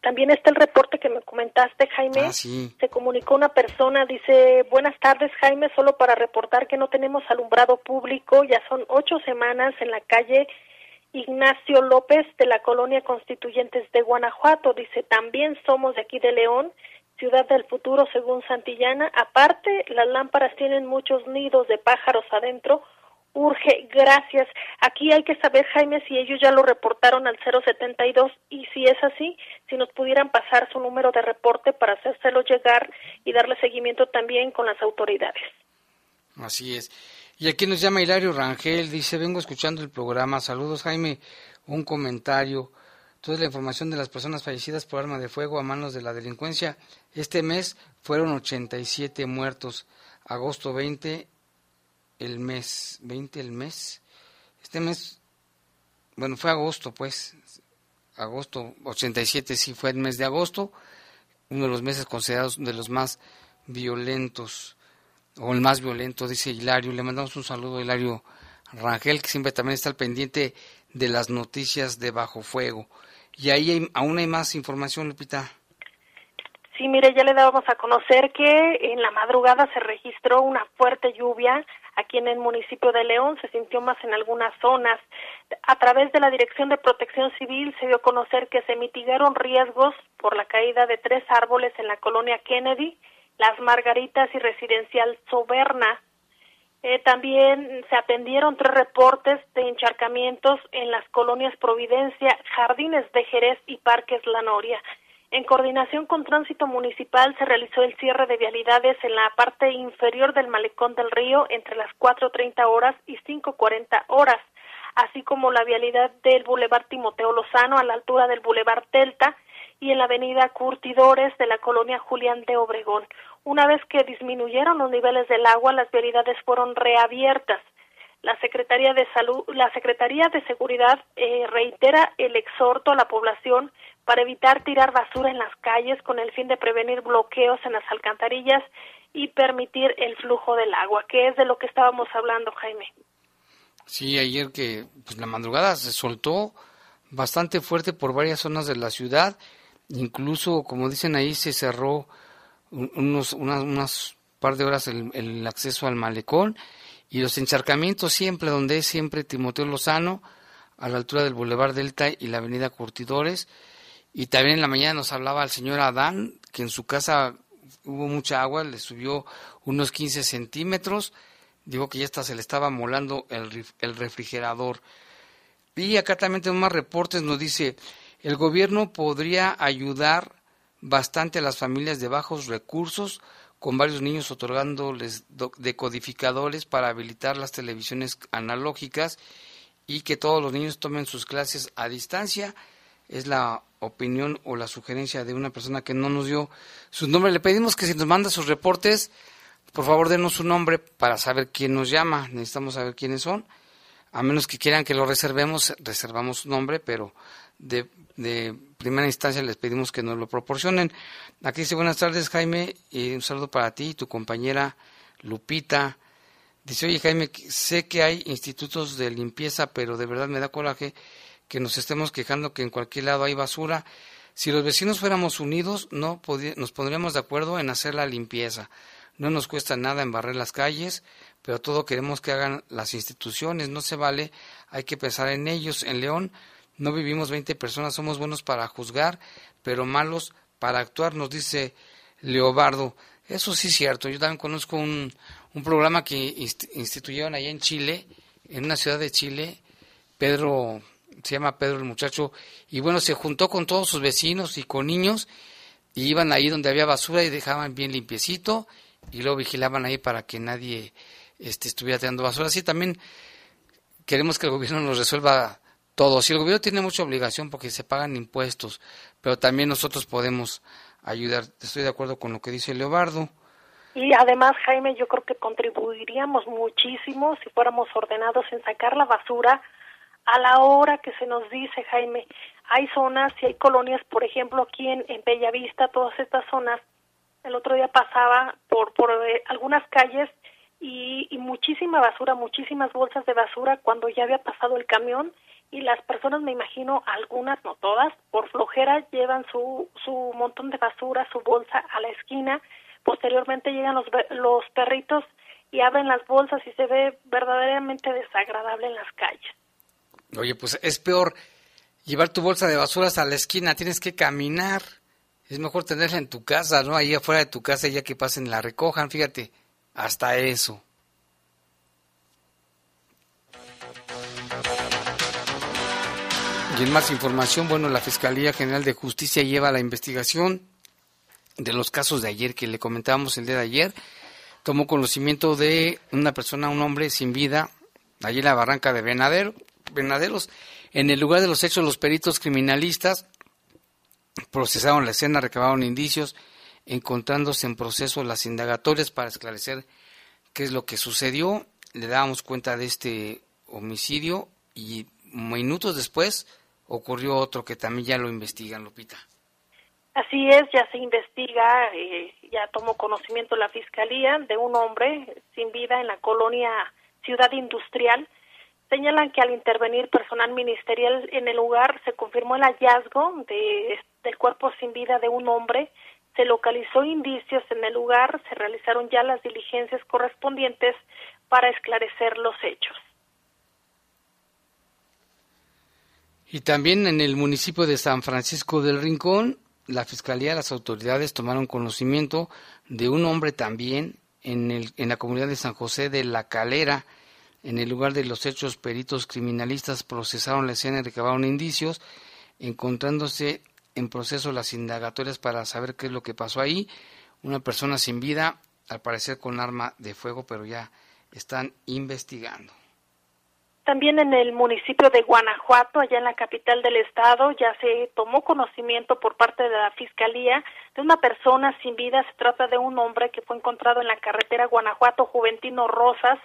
También está el reporte que me comentaste, Jaime. Ah, sí. Se comunicó una persona, dice, buenas tardes, Jaime, solo para reportar que no tenemos alumbrado público. Ya son ocho semanas en la calle Ignacio López de la colonia Constituyentes de Guanajuato. Dice, también somos de aquí de León, ciudad del futuro según Santillana. Aparte, las lámparas tienen muchos nidos de pájaros adentro urge, gracias. Aquí hay que saber, Jaime, si ellos ya lo reportaron al 072 y si es así, si nos pudieran pasar su número de reporte para hacérselo llegar y darle seguimiento también con las autoridades. Así es. Y aquí nos llama Hilario Rangel, dice, vengo escuchando el programa. Saludos, Jaime. Un comentario. Toda la información de las personas fallecidas por arma de fuego a manos de la delincuencia. Este mes fueron 87 muertos. Agosto 20 el mes, 20 el mes. Este mes, bueno, fue agosto, pues, agosto 87 sí fue el mes de agosto, uno de los meses considerados de los más violentos, o el más violento, dice Hilario. Le mandamos un saludo a Hilario Rangel, que siempre también está al pendiente de las noticias de Bajo Fuego. Y ahí aún hay más información, Lupita. Sí, mire, ya le dábamos a conocer que en la madrugada se registró una fuerte lluvia aquí en el municipio de León, se sintió más en algunas zonas. A través de la Dirección de Protección Civil se dio a conocer que se mitigaron riesgos por la caída de tres árboles en la colonia Kennedy, Las Margaritas y Residencial Soberna. Eh, también se atendieron tres reportes de encharcamientos en las colonias Providencia, Jardines de Jerez y Parques La Noria. En coordinación con Tránsito Municipal se realizó el cierre de vialidades en la parte inferior del malecón del río entre las 4.30 horas y 5.40 horas, así como la vialidad del Boulevard Timoteo Lozano a la altura del Boulevard Delta y en la avenida Curtidores de la colonia Julián de Obregón. Una vez que disminuyeron los niveles del agua, las vialidades fueron reabiertas. La Secretaría de Salud, la Secretaría de Seguridad eh, reitera el exhorto a la población para evitar tirar basura en las calles con el fin de prevenir bloqueos en las alcantarillas y permitir el flujo del agua, que es de lo que estábamos hablando, Jaime. Sí, ayer que pues, la madrugada se soltó bastante fuerte por varias zonas de la ciudad, incluso, como dicen ahí, se cerró unos unas, unas par de horas el, el acceso al malecón y los encharcamientos siempre, donde es siempre Timoteo Lozano, a la altura del Boulevard Delta y la Avenida Curtidores, y también en la mañana nos hablaba el señor Adán, que en su casa hubo mucha agua, le subió unos 15 centímetros. Digo que ya hasta se le estaba molando el, el refrigerador. Y acá también tenemos más reportes, nos dice, el gobierno podría ayudar bastante a las familias de bajos recursos, con varios niños otorgándoles decodificadores para habilitar las televisiones analógicas y que todos los niños tomen sus clases a distancia es la opinión o la sugerencia de una persona que no nos dio su nombre. Le pedimos que si nos manda sus reportes, por favor denos su nombre para saber quién nos llama. Necesitamos saber quiénes son. A menos que quieran que lo reservemos, reservamos su nombre, pero de, de primera instancia les pedimos que nos lo proporcionen. Aquí dice buenas tardes Jaime y un saludo para ti y tu compañera Lupita. Dice, oye Jaime, sé que hay institutos de limpieza, pero de verdad me da coraje que nos estemos quejando que en cualquier lado hay basura. Si los vecinos fuéramos unidos, no nos pondríamos de acuerdo en hacer la limpieza. No nos cuesta nada embarrar las calles, pero todo queremos que hagan las instituciones. No se vale, hay que pensar en ellos. En León no vivimos 20 personas, somos buenos para juzgar, pero malos para actuar, nos dice Leobardo. Eso sí es cierto. Yo también conozco un, un programa que instituyeron allá en Chile, en una ciudad de Chile, Pedro se llama Pedro el muchacho, y bueno, se juntó con todos sus vecinos y con niños, y iban ahí donde había basura y dejaban bien limpiecito, y luego vigilaban ahí para que nadie este, estuviera tirando basura. Así también queremos que el gobierno nos resuelva todo. Si el gobierno tiene mucha obligación porque se pagan impuestos, pero también nosotros podemos ayudar. Estoy de acuerdo con lo que dice Leobardo. Y además, Jaime, yo creo que contribuiríamos muchísimo si fuéramos ordenados en sacar la basura a la hora que se nos dice, Jaime. Hay zonas y hay colonias, por ejemplo, aquí en, en Bellavista, todas estas zonas. El otro día pasaba por, por eh, algunas calles y, muchísima basura, muchísimas bolsas de basura cuando ya había pasado el camión y las personas, me imagino, algunas, no todas, por flojera llevan su, su montón de basura, su bolsa a la esquina, posteriormente llegan los, los perritos y abren las bolsas y se ve verdaderamente desagradable en las calles. Oye, pues es peor llevar tu bolsa de basura hasta la esquina, tienes que caminar. Es mejor tenerla en tu casa, ¿no? Ahí afuera de tu casa, ya que pasen la recojan, fíjate, hasta eso. Y en más información, bueno, la Fiscalía General de Justicia lleva la investigación de los casos de ayer que le comentábamos el día de ayer. Tomó conocimiento de una persona, un hombre sin vida, allí en la barranca de Venadero, Venaderos. En el lugar de los hechos, los peritos criminalistas procesaron la escena, recabaron indicios, encontrándose en proceso las indagatorias para esclarecer qué es lo que sucedió. Le dábamos cuenta de este homicidio y minutos después ocurrió otro que también ya lo investigan, Lupita. Así es, ya se investiga, eh, ya tomó conocimiento la Fiscalía de un hombre sin vida en la colonia Ciudad Industrial. Señalan que al intervenir personal ministerial en el lugar se confirmó el hallazgo de, del cuerpo sin vida de un hombre, se localizó indicios en el lugar, se realizaron ya las diligencias correspondientes para esclarecer los hechos. Y también en el municipio de San Francisco del Rincón, la Fiscalía las autoridades tomaron conocimiento de un hombre también en, el, en la comunidad de San José de la Calera. En el lugar de los hechos, peritos criminalistas procesaron la escena y recabaron indicios, encontrándose en proceso las indagatorias para saber qué es lo que pasó ahí. Una persona sin vida, al parecer con arma de fuego, pero ya están investigando. También en el municipio de Guanajuato, allá en la capital del estado, ya se tomó conocimiento por parte de la Fiscalía de una persona sin vida. Se trata de un hombre que fue encontrado en la carretera Guanajuato Juventino Rosas.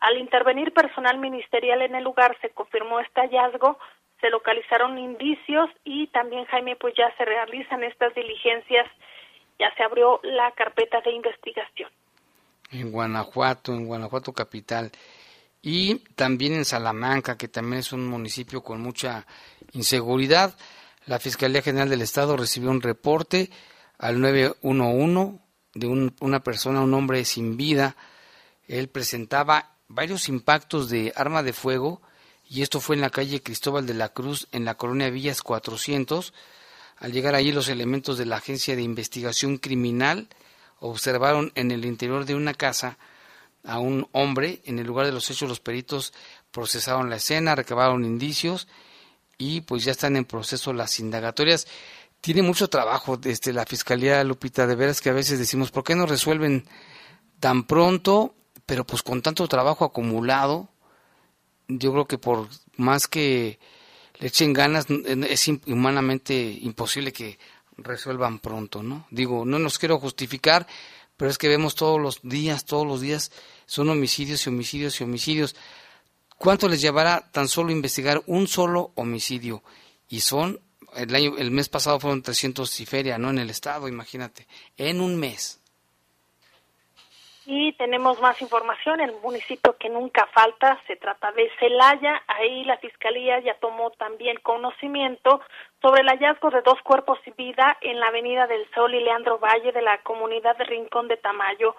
Al intervenir personal ministerial en el lugar se confirmó este hallazgo, se localizaron indicios y también, Jaime, pues ya se realizan estas diligencias, ya se abrió la carpeta de investigación. En Guanajuato, en Guanajuato capital y también en Salamanca, que también es un municipio con mucha inseguridad. La Fiscalía General del Estado recibió un reporte al 911 de una persona, un hombre sin vida. Él presentaba varios impactos de arma de fuego y esto fue en la calle Cristóbal de la Cruz, en la colonia Villas 400. Al llegar allí los elementos de la Agencia de Investigación Criminal observaron en el interior de una casa a un hombre. En el lugar de los hechos los peritos procesaron la escena, recabaron indicios y pues ya están en proceso las indagatorias. Tiene mucho trabajo desde la Fiscalía Lupita, de veras que a veces decimos, ¿por qué no resuelven tan pronto? Pero pues con tanto trabajo acumulado, yo creo que por más que le echen ganas, es humanamente imposible que resuelvan pronto, ¿no? Digo, no nos quiero justificar, pero es que vemos todos los días, todos los días son homicidios y homicidios y homicidios. ¿Cuánto les llevará tan solo investigar un solo homicidio? Y son, el, año, el mes pasado fueron 300 y feria, ¿no? En el estado, imagínate, en un mes. Y tenemos más información, el municipio que nunca falta, se trata de Celaya, ahí la Fiscalía ya tomó también conocimiento sobre el hallazgo de dos cuerpos sin vida en la Avenida del Sol y Leandro Valle de la comunidad de Rincón de Tamayo.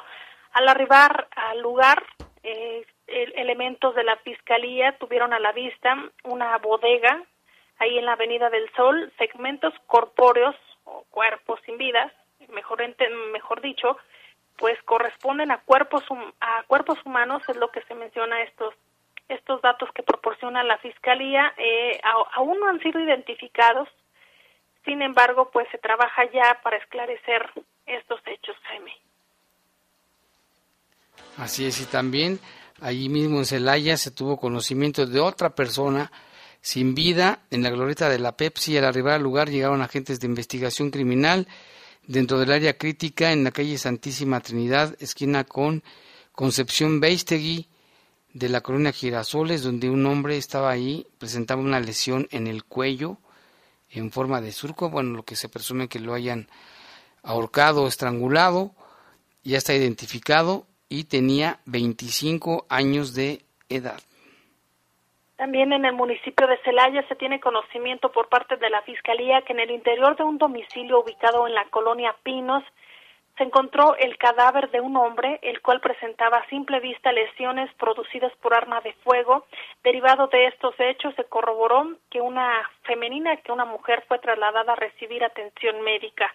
Al arribar al lugar, eh, elementos de la Fiscalía tuvieron a la vista una bodega ahí en la Avenida del Sol, segmentos corpóreos o cuerpos sin vida, mejor, mejor dicho, pues corresponden a cuerpos a cuerpos humanos es lo que se menciona estos estos datos que proporciona la fiscalía eh, aún no han sido identificados sin embargo pues se trabaja ya para esclarecer estos hechos Jaime así es y también allí mismo en Celaya se tuvo conocimiento de otra persona sin vida en la glorieta de la Pepsi. Al arribar al lugar llegaron agentes de investigación criminal dentro del área crítica en la calle Santísima Trinidad, esquina con Concepción Beistegui de la colonia Girasoles, donde un hombre estaba ahí, presentaba una lesión en el cuello en forma de surco, bueno, lo que se presume que lo hayan ahorcado estrangulado, ya está identificado y tenía 25 años de edad. También en el municipio de Celaya se tiene conocimiento por parte de la Fiscalía que en el interior de un domicilio ubicado en la colonia Pinos se encontró el cadáver de un hombre, el cual presentaba a simple vista lesiones producidas por arma de fuego. Derivado de estos hechos, se corroboró que una femenina, que una mujer fue trasladada a recibir atención médica.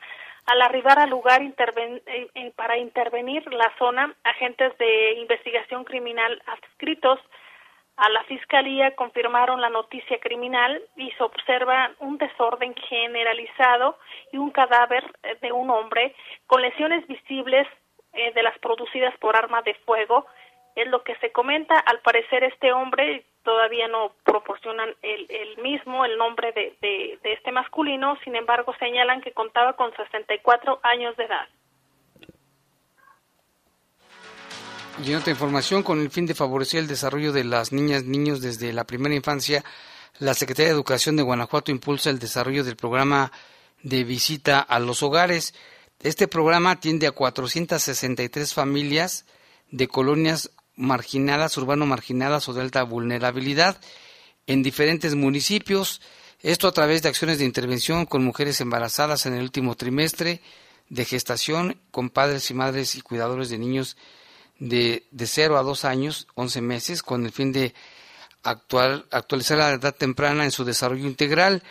Al arribar al lugar eh, para intervenir la zona, agentes de investigación criminal adscritos a la Fiscalía confirmaron la noticia criminal y se observa un desorden generalizado y un cadáver eh, de un hombre con lesiones visibles eh, de las producidas por arma de fuego. Es lo que se comenta. Al parecer este hombre todavía no proporcionan el, mismo, el nombre de, de, de este masculino, sin embargo señalan que contaba con 64 años de edad. Y en otra información, con el fin de favorecer el desarrollo de las niñas niños desde la primera infancia, la Secretaría de Educación de Guanajuato impulsa el desarrollo del programa de visita a los hogares. Este programa atiende a 463 familias de colonias marginadas, urbano marginadas o de alta vulnerabilidad en diferentes municipios. Esto a través de acciones de intervención con mujeres embarazadas en el último trimestre de gestación, con padres y madres y cuidadores de niños de, de 0 a 2 años, 11 meses, con el fin de actual, actualizar la edad temprana en su desarrollo integral.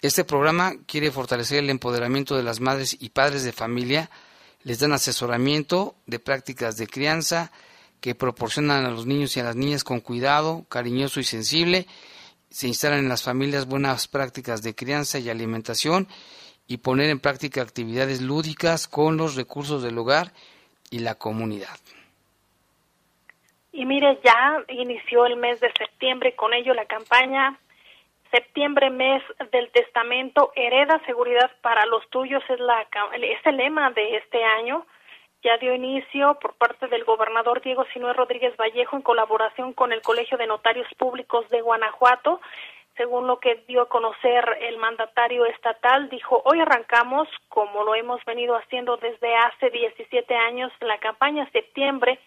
Este programa quiere fortalecer el empoderamiento de las madres y padres de familia, les dan asesoramiento de prácticas de crianza que proporcionan a los niños y a las niñas con cuidado, cariñoso y sensible, se instalan en las familias buenas prácticas de crianza y alimentación y poner en práctica actividades lúdicas con los recursos del hogar y la comunidad. Y mire, ya inició el mes de septiembre con ello la campaña Septiembre, mes del testamento, hereda seguridad para los tuyos, es, la, es el lema de este año. Ya dio inicio por parte del gobernador Diego Sinué Rodríguez Vallejo en colaboración con el Colegio de Notarios Públicos de Guanajuato. Según lo que dio a conocer el mandatario estatal, dijo, hoy arrancamos, como lo hemos venido haciendo desde hace 17 años, la campaña Septiembre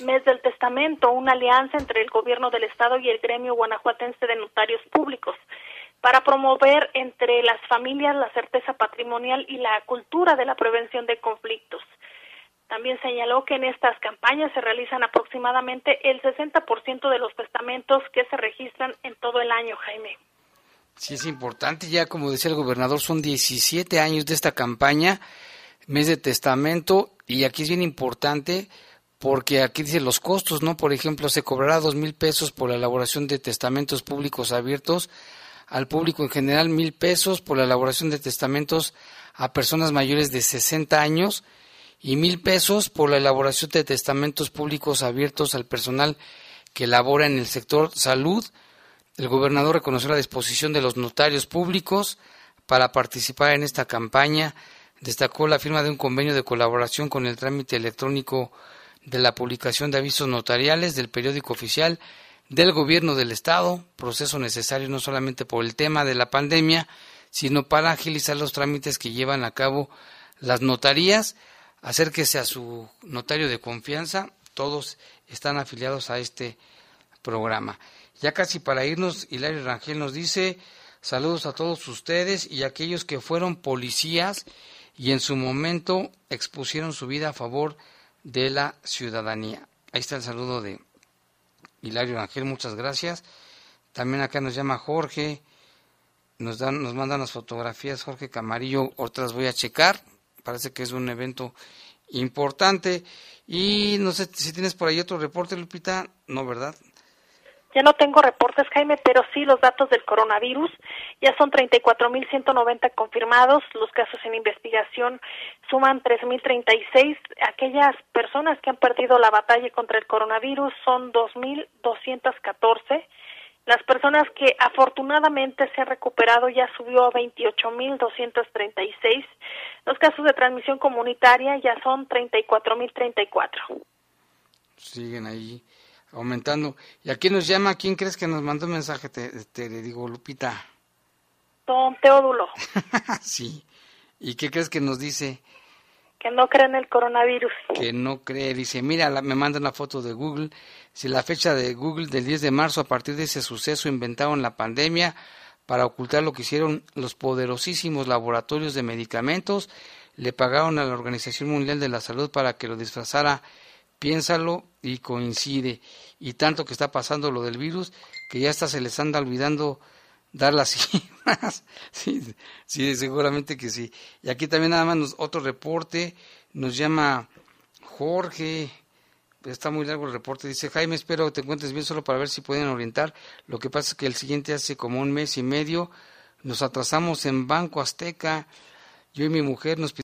Mes del Testamento, una alianza entre el gobierno del Estado y el gremio guanajuatense de notarios públicos para promover entre las familias la certeza patrimonial y la cultura de la prevención de conflictos. También señaló que en estas campañas se realizan aproximadamente el 60% de los testamentos que se registran en todo el año, Jaime. Sí, es importante, ya como decía el gobernador, son 17 años de esta campaña, mes de testamento, y aquí es bien importante porque aquí dice los costos, ¿no? Por ejemplo, se cobrará dos mil pesos por la elaboración de testamentos públicos abiertos al público en general, mil pesos por la elaboración de testamentos a personas mayores de 60 años y mil pesos por la elaboración de testamentos públicos abiertos al personal que labora en el sector salud. El gobernador reconoció la disposición de los notarios públicos para participar en esta campaña. Destacó la firma de un convenio de colaboración con el trámite electrónico de la publicación de avisos notariales del periódico oficial del gobierno del estado, proceso necesario no solamente por el tema de la pandemia, sino para agilizar los trámites que llevan a cabo las notarías. Acérquese a su notario de confianza, todos están afiliados a este programa. Ya casi para irnos, Hilario Rangel nos dice saludos a todos ustedes y a aquellos que fueron policías y en su momento expusieron su vida a favor de de la ciudadanía. Ahí está el saludo de Hilario Ángel, muchas gracias. También acá nos llama Jorge, nos dan, nos mandan las fotografías Jorge Camarillo, otras voy a checar, parece que es un evento importante. Y no sé si tienes por ahí otro reporte, Lupita, no, ¿verdad? Ya no tengo reportes, Jaime, pero sí los datos del coronavirus. Ya son 34.190 confirmados. Los casos en investigación suman 3.036. Aquellas personas que han perdido la batalla contra el coronavirus son 2.214. Las personas que afortunadamente se han recuperado ya subió a 28.236. Los casos de transmisión comunitaria ya son 34.034. Siguen ahí aumentando. ¿Y aquí nos llama? ¿Quién crees que nos mandó un mensaje? Te, te le digo, Lupita. Don Teodulo. sí. ¿Y qué crees que nos dice? Que no cree en el coronavirus. Que no cree. Dice, mira, me manda una foto de Google. Si la fecha de Google del 10 de marzo, a partir de ese suceso, inventaron la pandemia para ocultar lo que hicieron los poderosísimos laboratorios de medicamentos. Le pagaron a la Organización Mundial de la Salud para que lo disfrazara. Piénsalo y coincide. Y tanto que está pasando lo del virus que ya hasta se les anda olvidando dar las cifras. sí, sí, seguramente que sí. Y aquí también nada más otro reporte. Nos llama Jorge. Está muy largo el reporte. Dice, Jaime, espero que te encuentres bien solo para ver si pueden orientar. Lo que pasa es que el siguiente hace como un mes y medio nos atrasamos en Banco Azteca. Yo y mi mujer nos